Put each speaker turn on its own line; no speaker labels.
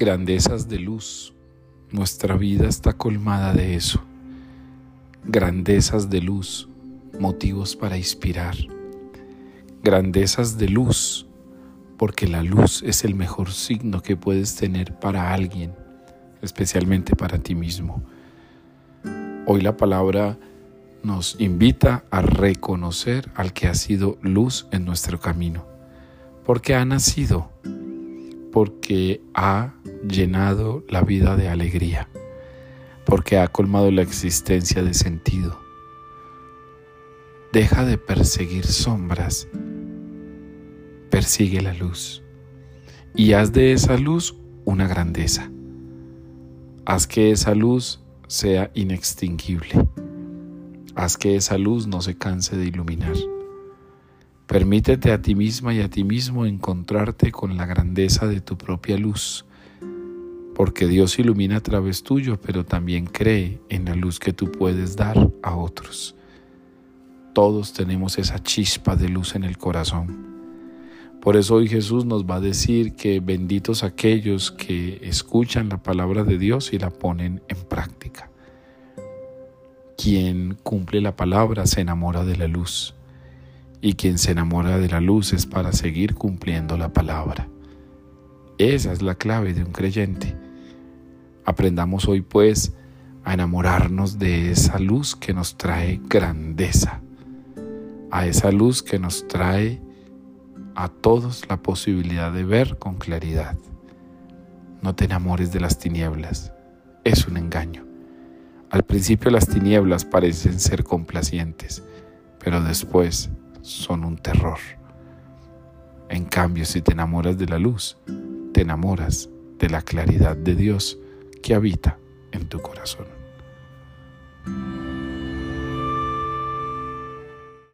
grandezas de luz. Nuestra vida está colmada de eso. Grandezas de luz, motivos para inspirar. Grandezas de luz, porque la luz es el mejor signo que puedes tener para alguien, especialmente para ti mismo. Hoy la palabra nos invita a reconocer al que ha sido luz en nuestro camino, porque ha nacido, porque ha llenado la vida de alegría, porque ha colmado la existencia de sentido. Deja de perseguir sombras persigue la luz y haz de esa luz una grandeza. Haz que esa luz sea inextinguible. Haz que esa luz no se canse de iluminar. Permítete a ti misma y a ti mismo encontrarte con la grandeza de tu propia luz, porque Dios ilumina a través tuyo, pero también cree en la luz que tú puedes dar a otros. Todos tenemos esa chispa de luz en el corazón por eso hoy Jesús nos va a decir que benditos aquellos que escuchan la palabra de Dios y la ponen en práctica. Quien cumple la palabra se enamora de la luz y quien se enamora de la luz es para seguir cumpliendo la palabra. Esa es la clave de un creyente. Aprendamos hoy pues a enamorarnos de esa luz que nos trae grandeza, a esa luz que nos trae a todos la posibilidad de ver con claridad. No te enamores de las tinieblas, es un engaño. Al principio las tinieblas parecen ser complacientes, pero después son un terror. En cambio, si te enamoras de la luz, te enamoras de la claridad de Dios que habita en tu corazón.